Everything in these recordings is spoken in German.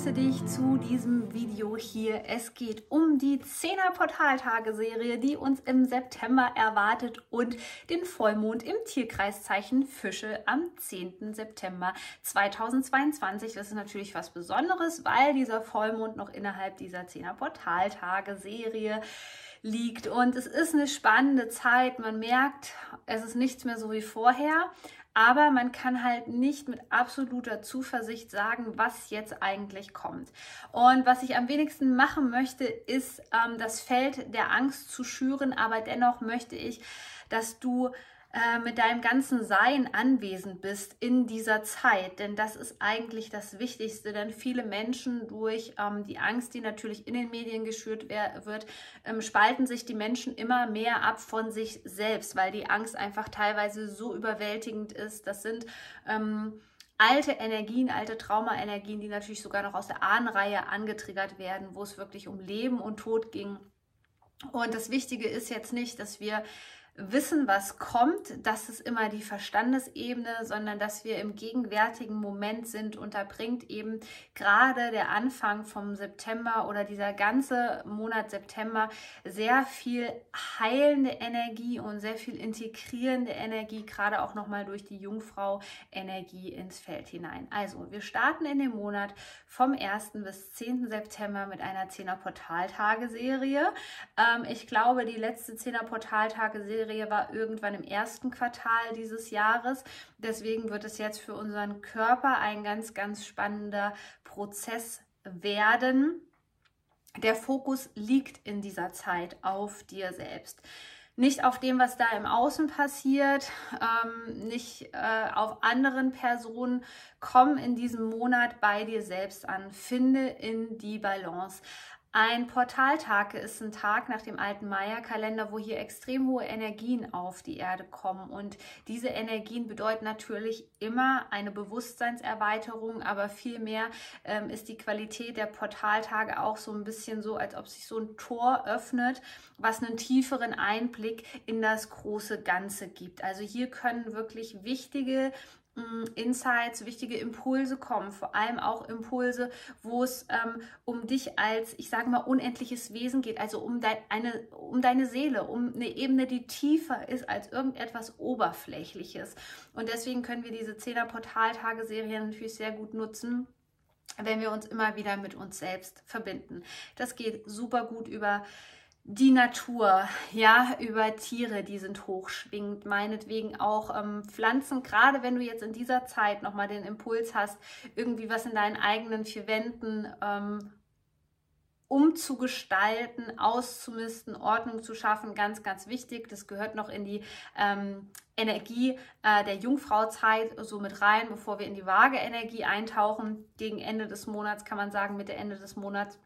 Begrüße dich zu diesem Video hier. Es geht um die 10er Portaltage-Serie, die uns im September erwartet und den Vollmond im Tierkreiszeichen Fische am 10. September 2022. Das ist natürlich was Besonderes, weil dieser Vollmond noch innerhalb dieser 10er Portaltage-Serie liegt. Und es ist eine spannende Zeit. Man merkt, es ist nichts mehr so wie vorher. Aber man kann halt nicht mit absoluter Zuversicht sagen, was jetzt eigentlich kommt. Und was ich am wenigsten machen möchte, ist ähm, das Feld der Angst zu schüren. Aber dennoch möchte ich, dass du äh, mit deinem ganzen Sein anwesend bist in dieser Zeit. Denn das ist eigentlich das Wichtigste. Denn viele Menschen durch ähm, die Angst, die natürlich in den Medien geschürt wird, ähm, spalten sich die Menschen immer mehr ab von sich selbst, weil die Angst einfach teilweise so überwältigend ist. Das sind ähm, alte Energien, alte Traumaenergien, die natürlich sogar noch aus der Ahnenreihe angetriggert werden, wo es wirklich um Leben und Tod ging. Und das Wichtige ist jetzt nicht, dass wir wissen, was kommt, das ist immer die Verstandesebene, sondern dass wir im gegenwärtigen Moment sind. Und da bringt eben gerade der Anfang vom September oder dieser ganze Monat September sehr viel heilende Energie und sehr viel integrierende Energie, gerade auch nochmal durch die Jungfrau-Energie ins Feld hinein. Also, wir starten in dem Monat vom 1. bis 10. September mit einer 10er Portaltage-Serie. Ähm, ich glaube, die letzte 10er Portaltage-Serie Serie war irgendwann im ersten Quartal dieses Jahres. Deswegen wird es jetzt für unseren Körper ein ganz, ganz spannender Prozess werden. Der Fokus liegt in dieser Zeit auf dir selbst nicht auf dem, was da im Außen passiert, ähm, nicht äh, auf anderen Personen. Komm in diesem Monat bei dir selbst an. Finde in die Balance. Ein Portaltag ist ein Tag nach dem alten Maya-Kalender, wo hier extrem hohe Energien auf die Erde kommen. Und diese Energien bedeuten natürlich immer eine Bewusstseinserweiterung, aber vielmehr ähm, ist die Qualität der Portaltage auch so ein bisschen so, als ob sich so ein Tor öffnet, was einen tieferen Einblick in das große Ganze gibt. Also hier können wirklich wichtige Insights, wichtige Impulse kommen, vor allem auch Impulse, wo es ähm, um dich als, ich sage mal, unendliches Wesen geht, also um, dein, eine, um deine Seele, um eine Ebene, die tiefer ist als irgendetwas Oberflächliches. Und deswegen können wir diese 10er Portaltage-Serie natürlich sehr gut nutzen wenn wir uns immer wieder mit uns selbst verbinden. Das geht super gut über die Natur, ja, über Tiere, die sind hochschwingend, meinetwegen auch ähm, Pflanzen, gerade wenn du jetzt in dieser Zeit nochmal den Impuls hast, irgendwie was in deinen eigenen vier Wänden ähm, umzugestalten, auszumisten, Ordnung zu schaffen, ganz, ganz wichtig. Das gehört noch in die ähm, Energie äh, der Jungfrauzeit so mit rein, bevor wir in die Waage-Energie eintauchen. Gegen Ende des Monats kann man sagen, Mitte Ende des Monats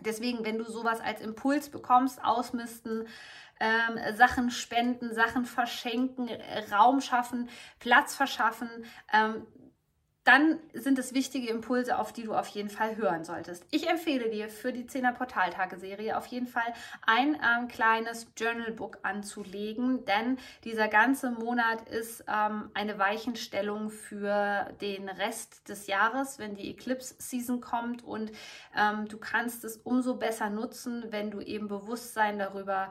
Deswegen, wenn du sowas als Impuls bekommst, ausmisten, ähm, Sachen spenden, Sachen verschenken, Raum schaffen, Platz verschaffen, ähm, dann sind es wichtige Impulse, auf die du auf jeden Fall hören solltest. Ich empfehle dir für die 10er Portaltage-Serie auf jeden Fall ein ähm, kleines Journalbook anzulegen, denn dieser ganze Monat ist ähm, eine Weichenstellung für den Rest des Jahres, wenn die Eclipse-Season kommt und ähm, du kannst es umso besser nutzen, wenn du eben Bewusstsein darüber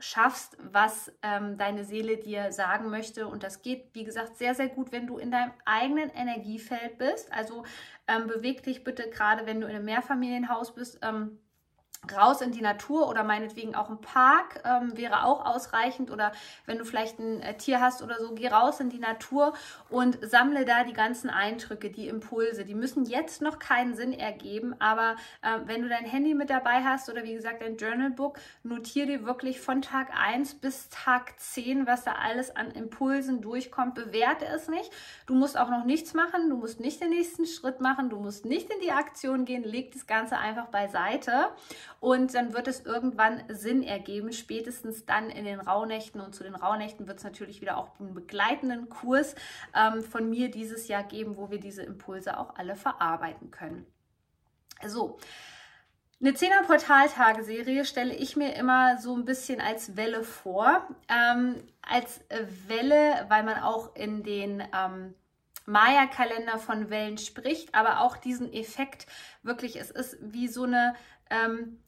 schaffst, was ähm, deine Seele dir sagen möchte. Und das geht, wie gesagt, sehr, sehr gut, wenn du in deinem eigenen Energiefeld bist. Also ähm, beweg dich bitte gerade, wenn du in einem Mehrfamilienhaus bist. Ähm, raus in die Natur oder meinetwegen auch ein Park ähm, wäre auch ausreichend oder wenn du vielleicht ein äh, Tier hast oder so, geh raus in die Natur und sammle da die ganzen Eindrücke, die Impulse. Die müssen jetzt noch keinen Sinn ergeben, aber äh, wenn du dein Handy mit dabei hast oder wie gesagt dein Journalbook, notier dir wirklich von Tag 1 bis Tag 10, was da alles an Impulsen durchkommt. Bewerte es nicht. Du musst auch noch nichts machen, du musst nicht den nächsten Schritt machen, du musst nicht in die Aktion gehen, leg das Ganze einfach beiseite und dann wird es irgendwann Sinn ergeben, spätestens dann in den Rauhnächten und zu den Rauhnächten wird es natürlich wieder auch einen begleitenden Kurs ähm, von mir dieses Jahr geben, wo wir diese Impulse auch alle verarbeiten können. So, eine 10er Portaltageserie stelle ich mir immer so ein bisschen als Welle vor. Ähm, als Welle, weil man auch in den ähm, Maya-Kalender von Wellen spricht, aber auch diesen Effekt wirklich, es ist wie so eine ähm,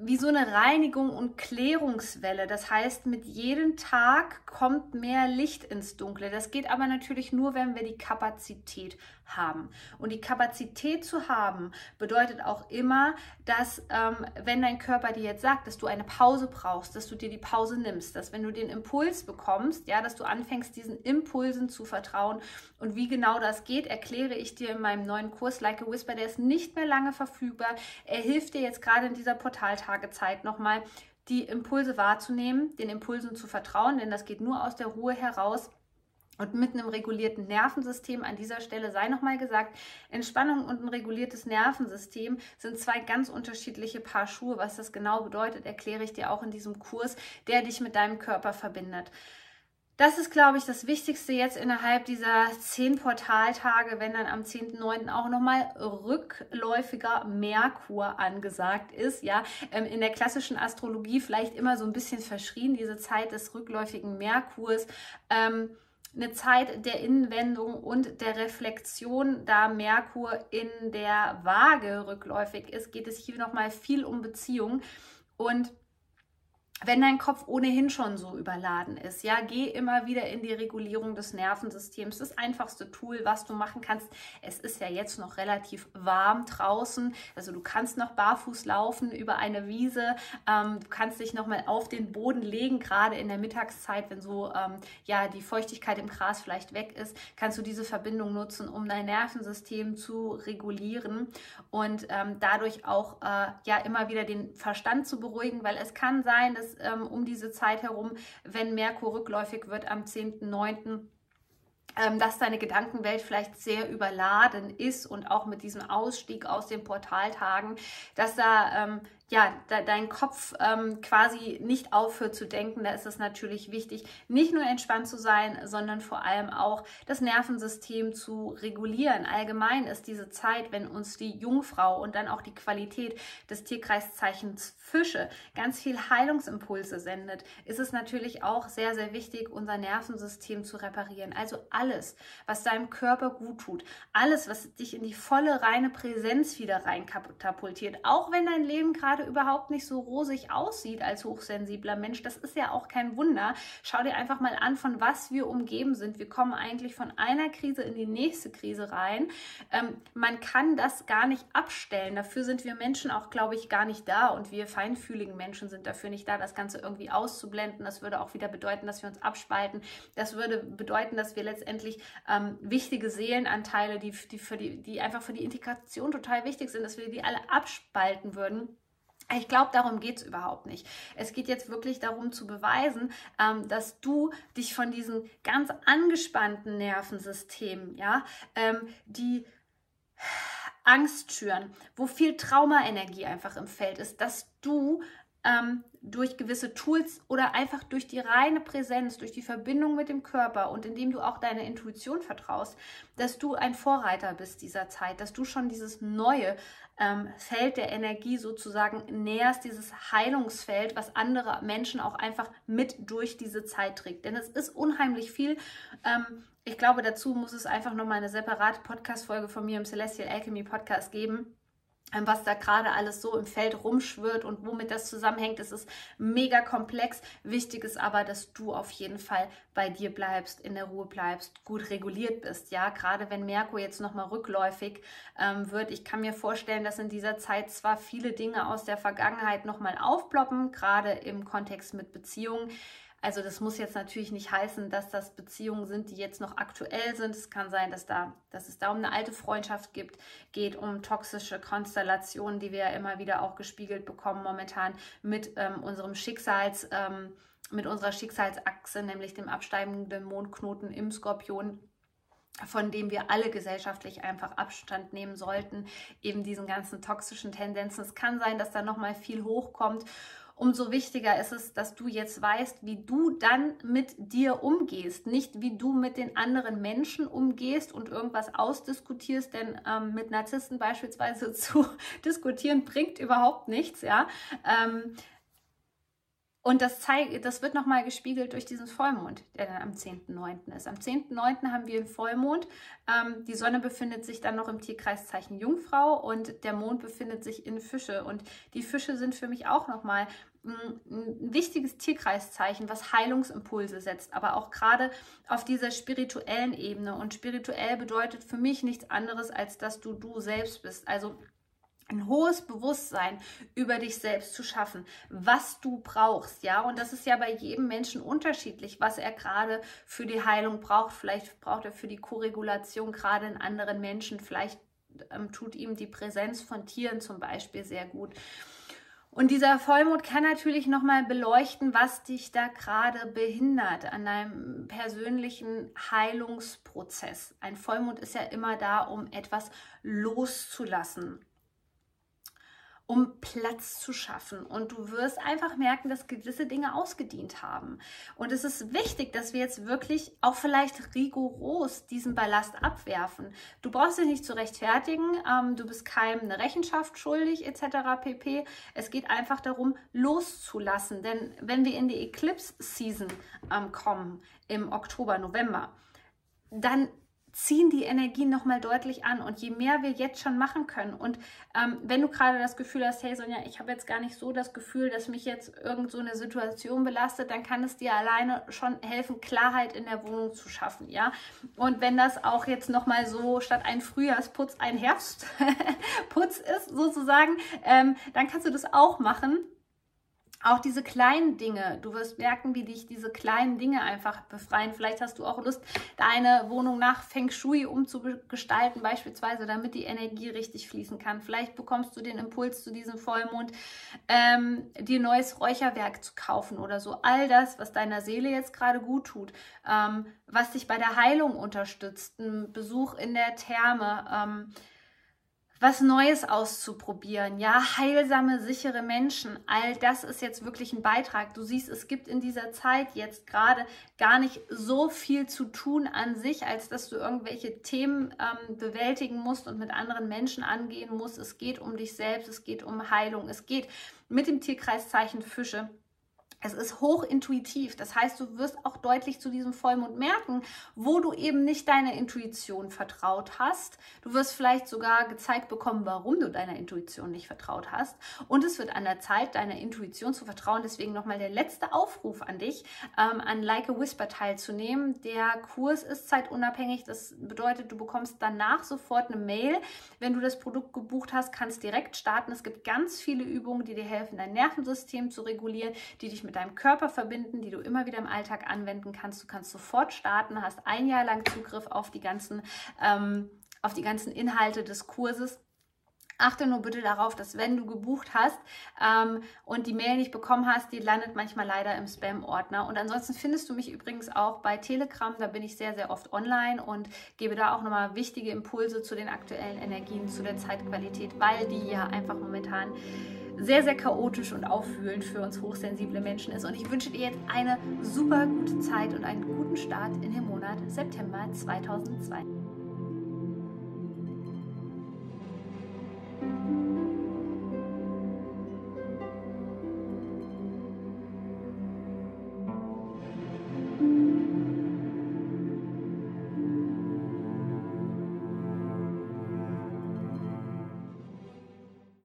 wie so eine Reinigung und Klärungswelle. Das heißt, mit jedem Tag kommt mehr Licht ins Dunkle. Das geht aber natürlich nur, wenn wir die Kapazität haben. Und die Kapazität zu haben bedeutet auch immer, dass ähm, wenn dein Körper dir jetzt sagt, dass du eine Pause brauchst, dass du dir die Pause nimmst, dass wenn du den Impuls bekommst, ja, dass du anfängst, diesen Impulsen zu vertrauen. Und wie genau das geht, erkläre ich dir in meinem neuen Kurs Like a Whisper. Der ist nicht mehr lange verfügbar. Er hilft dir jetzt gerade in dieser Portaltagezeit nochmal, die Impulse wahrzunehmen, den Impulsen zu vertrauen, denn das geht nur aus der Ruhe heraus und mit einem regulierten Nervensystem, an dieser Stelle sei nochmal gesagt, Entspannung und ein reguliertes Nervensystem sind zwei ganz unterschiedliche Paar Schuhe. Was das genau bedeutet, erkläre ich dir auch in diesem Kurs, der dich mit deinem Körper verbindet. Das ist, glaube ich, das Wichtigste jetzt innerhalb dieser zehn Portaltage, wenn dann am 10.9. auch nochmal rückläufiger Merkur angesagt ist. Ja, ähm, in der klassischen Astrologie vielleicht immer so ein bisschen verschrien, diese Zeit des rückläufigen Merkurs. Ähm, eine Zeit der Innenwendung und der Reflexion, da Merkur in der Waage rückläufig ist, geht es hier nochmal viel um Beziehung. Und wenn dein Kopf ohnehin schon so überladen ist, ja, geh immer wieder in die Regulierung des Nervensystems. Das einfachste Tool, was du machen kannst. Es ist ja jetzt noch relativ warm draußen, also du kannst noch barfuß laufen über eine Wiese. Ähm, du kannst dich noch mal auf den Boden legen, gerade in der Mittagszeit, wenn so ähm, ja die Feuchtigkeit im Gras vielleicht weg ist, kannst du diese Verbindung nutzen, um dein Nervensystem zu regulieren und ähm, dadurch auch äh, ja immer wieder den Verstand zu beruhigen, weil es kann sein, dass ähm, um diese Zeit herum, wenn Merkur rückläufig wird am 10.9., ähm, dass deine Gedankenwelt vielleicht sehr überladen ist und auch mit diesem Ausstieg aus den Portaltagen, dass da ähm, ja, de dein Kopf ähm, quasi nicht aufhört zu denken, da ist es natürlich wichtig, nicht nur entspannt zu sein, sondern vor allem auch das Nervensystem zu regulieren. Allgemein ist diese Zeit, wenn uns die Jungfrau und dann auch die Qualität des Tierkreiszeichens Fische ganz viel Heilungsimpulse sendet, ist es natürlich auch sehr, sehr wichtig, unser Nervensystem zu reparieren. Also alles, was deinem Körper gut tut, alles, was dich in die volle, reine Präsenz wieder rein katapultiert, auch wenn dein Leben gerade gerade überhaupt nicht so rosig aussieht als hochsensibler Mensch, das ist ja auch kein Wunder. Schau dir einfach mal an, von was wir umgeben sind. Wir kommen eigentlich von einer Krise in die nächste Krise rein. Ähm, man kann das gar nicht abstellen. Dafür sind wir Menschen auch, glaube ich, gar nicht da und wir feinfühligen Menschen sind dafür nicht da, das Ganze irgendwie auszublenden. Das würde auch wieder bedeuten, dass wir uns abspalten. Das würde bedeuten, dass wir letztendlich ähm, wichtige Seelenanteile, die, die, für die, die einfach für die Integration total wichtig sind, dass wir die alle abspalten würden. Ich glaube, darum geht es überhaupt nicht. Es geht jetzt wirklich darum zu beweisen, ähm, dass du dich von diesen ganz angespannten Nervensystemen, ja, ähm, die Angst schüren, wo viel Traumaenergie einfach im Feld ist, dass du ähm, durch gewisse Tools oder einfach durch die reine Präsenz, durch die Verbindung mit dem Körper und indem du auch deiner Intuition vertraust, dass du ein Vorreiter bist dieser Zeit, dass du schon dieses neue ähm, Feld der Energie sozusagen näherst, dieses Heilungsfeld, was andere Menschen auch einfach mit durch diese Zeit trägt. Denn es ist unheimlich viel. Ähm, ich glaube, dazu muss es einfach nochmal eine separate Podcast-Folge von mir im Celestial Alchemy Podcast geben was da gerade alles so im Feld rumschwirrt und womit das zusammenhängt. Es ist mega komplex. Wichtig ist aber, dass du auf jeden Fall bei dir bleibst, in der Ruhe bleibst, gut reguliert bist. Ja, gerade wenn Merkur jetzt nochmal rückläufig ähm, wird. Ich kann mir vorstellen, dass in dieser Zeit zwar viele Dinge aus der Vergangenheit nochmal aufploppen, gerade im Kontext mit Beziehungen. Also das muss jetzt natürlich nicht heißen, dass das Beziehungen sind, die jetzt noch aktuell sind. Es kann sein, dass, da, dass es da um eine alte Freundschaft gibt, geht um toxische Konstellationen, die wir ja immer wieder auch gespiegelt bekommen momentan mit ähm, unserem Schicksals, ähm, mit unserer Schicksalsachse, nämlich dem absteigenden Mondknoten im Skorpion von dem wir alle gesellschaftlich einfach Abstand nehmen sollten, eben diesen ganzen toxischen Tendenzen. Es kann sein, dass da nochmal viel hochkommt umso wichtiger ist es, dass du jetzt weißt, wie du dann mit dir umgehst. Nicht wie du mit den anderen Menschen umgehst und irgendwas ausdiskutierst, denn ähm, mit Narzissten beispielsweise zu diskutieren bringt überhaupt nichts, ja. Ähm, und das, zeigt, das wird nochmal gespiegelt durch diesen Vollmond, der dann am 10.9. ist. Am 10.9. haben wir einen Vollmond. Ähm, die Sonne befindet sich dann noch im Tierkreiszeichen Jungfrau und der Mond befindet sich in Fische. Und die Fische sind für mich auch nochmal ein, wichtiges Tierkreiszeichen, was Heilungsimpulse setzt, aber auch gerade auf dieser spirituellen Ebene. Und spirituell bedeutet für mich nichts anderes, als dass du du selbst bist. Also ein hohes Bewusstsein über dich selbst zu schaffen, was du brauchst, ja, und das ist ja bei jedem Menschen unterschiedlich, was er gerade für die Heilung braucht. Vielleicht braucht er für die Koregulation gerade in anderen Menschen, vielleicht ähm, tut ihm die Präsenz von Tieren zum Beispiel sehr gut. Und dieser Vollmond kann natürlich nochmal beleuchten, was dich da gerade behindert an deinem persönlichen Heilungsprozess. Ein Vollmond ist ja immer da, um etwas loszulassen, um Platz zu schaffen. Und du wirst einfach merken, dass gewisse Dinge ausgedient haben. Und es ist wichtig, dass wir jetzt wirklich auch vielleicht rigoros diesen Ballast abwerfen. Du brauchst dich nicht zu rechtfertigen, ähm, du bist keinem eine Rechenschaft schuldig etc. pp. Es geht einfach darum, loszulassen. Denn wenn wir in die Eclipse-Season ähm, kommen, im Oktober, November, dann ziehen die Energien nochmal deutlich an. Und je mehr wir jetzt schon machen können und ähm, wenn du gerade das Gefühl hast, hey Sonja, ich habe jetzt gar nicht so das Gefühl, dass mich jetzt irgend so eine Situation belastet, dann kann es dir alleine schon helfen, Klarheit in der Wohnung zu schaffen, ja. Und wenn das auch jetzt nochmal so statt ein Frühjahrsputz ein Herbstputz ist, sozusagen, ähm, dann kannst du das auch machen auch diese kleinen Dinge, du wirst merken, wie dich diese kleinen Dinge einfach befreien. Vielleicht hast du auch Lust, deine Wohnung nach Feng Shui umzugestalten, beispielsweise, damit die Energie richtig fließen kann. Vielleicht bekommst du den Impuls zu diesem Vollmond, ähm, dir neues Räucherwerk zu kaufen oder so. All das, was deiner Seele jetzt gerade gut tut, ähm, was dich bei der Heilung unterstützt, ein Besuch in der Therme, ähm, was Neues auszuprobieren, ja, heilsame, sichere Menschen, all das ist jetzt wirklich ein Beitrag. Du siehst, es gibt in dieser Zeit jetzt gerade gar nicht so viel zu tun an sich, als dass du irgendwelche Themen ähm, bewältigen musst und mit anderen Menschen angehen musst. Es geht um dich selbst, es geht um Heilung, es geht mit dem Tierkreiszeichen Fische es ist hochintuitiv. Das heißt, du wirst auch deutlich zu diesem Vollmond merken, wo du eben nicht deiner Intuition vertraut hast. Du wirst vielleicht sogar gezeigt bekommen, warum du deiner Intuition nicht vertraut hast. Und es wird an der Zeit, deiner Intuition zu vertrauen. Deswegen nochmal der letzte Aufruf an dich, ähm, an Like a Whisper teilzunehmen. Der Kurs ist zeitunabhängig. Das bedeutet, du bekommst danach sofort eine Mail. Wenn du das Produkt gebucht hast, kannst direkt starten. Es gibt ganz viele Übungen, die dir helfen, dein Nervensystem zu regulieren, die dich mit deinem Körper verbinden, die du immer wieder im Alltag anwenden kannst. Du kannst sofort starten, hast ein Jahr lang Zugriff auf die ganzen, ähm, auf die ganzen Inhalte des Kurses. Achte nur bitte darauf, dass wenn du gebucht hast ähm, und die Mail nicht bekommen hast, die landet manchmal leider im Spam-Ordner. Und ansonsten findest du mich übrigens auch bei Telegram. Da bin ich sehr, sehr oft online und gebe da auch nochmal wichtige Impulse zu den aktuellen Energien, zu der Zeitqualität, weil die ja einfach momentan sehr, sehr chaotisch und aufwühlend für uns hochsensible Menschen ist. Und ich wünsche dir jetzt eine super gute Zeit und einen guten Start in den Monat September 2002.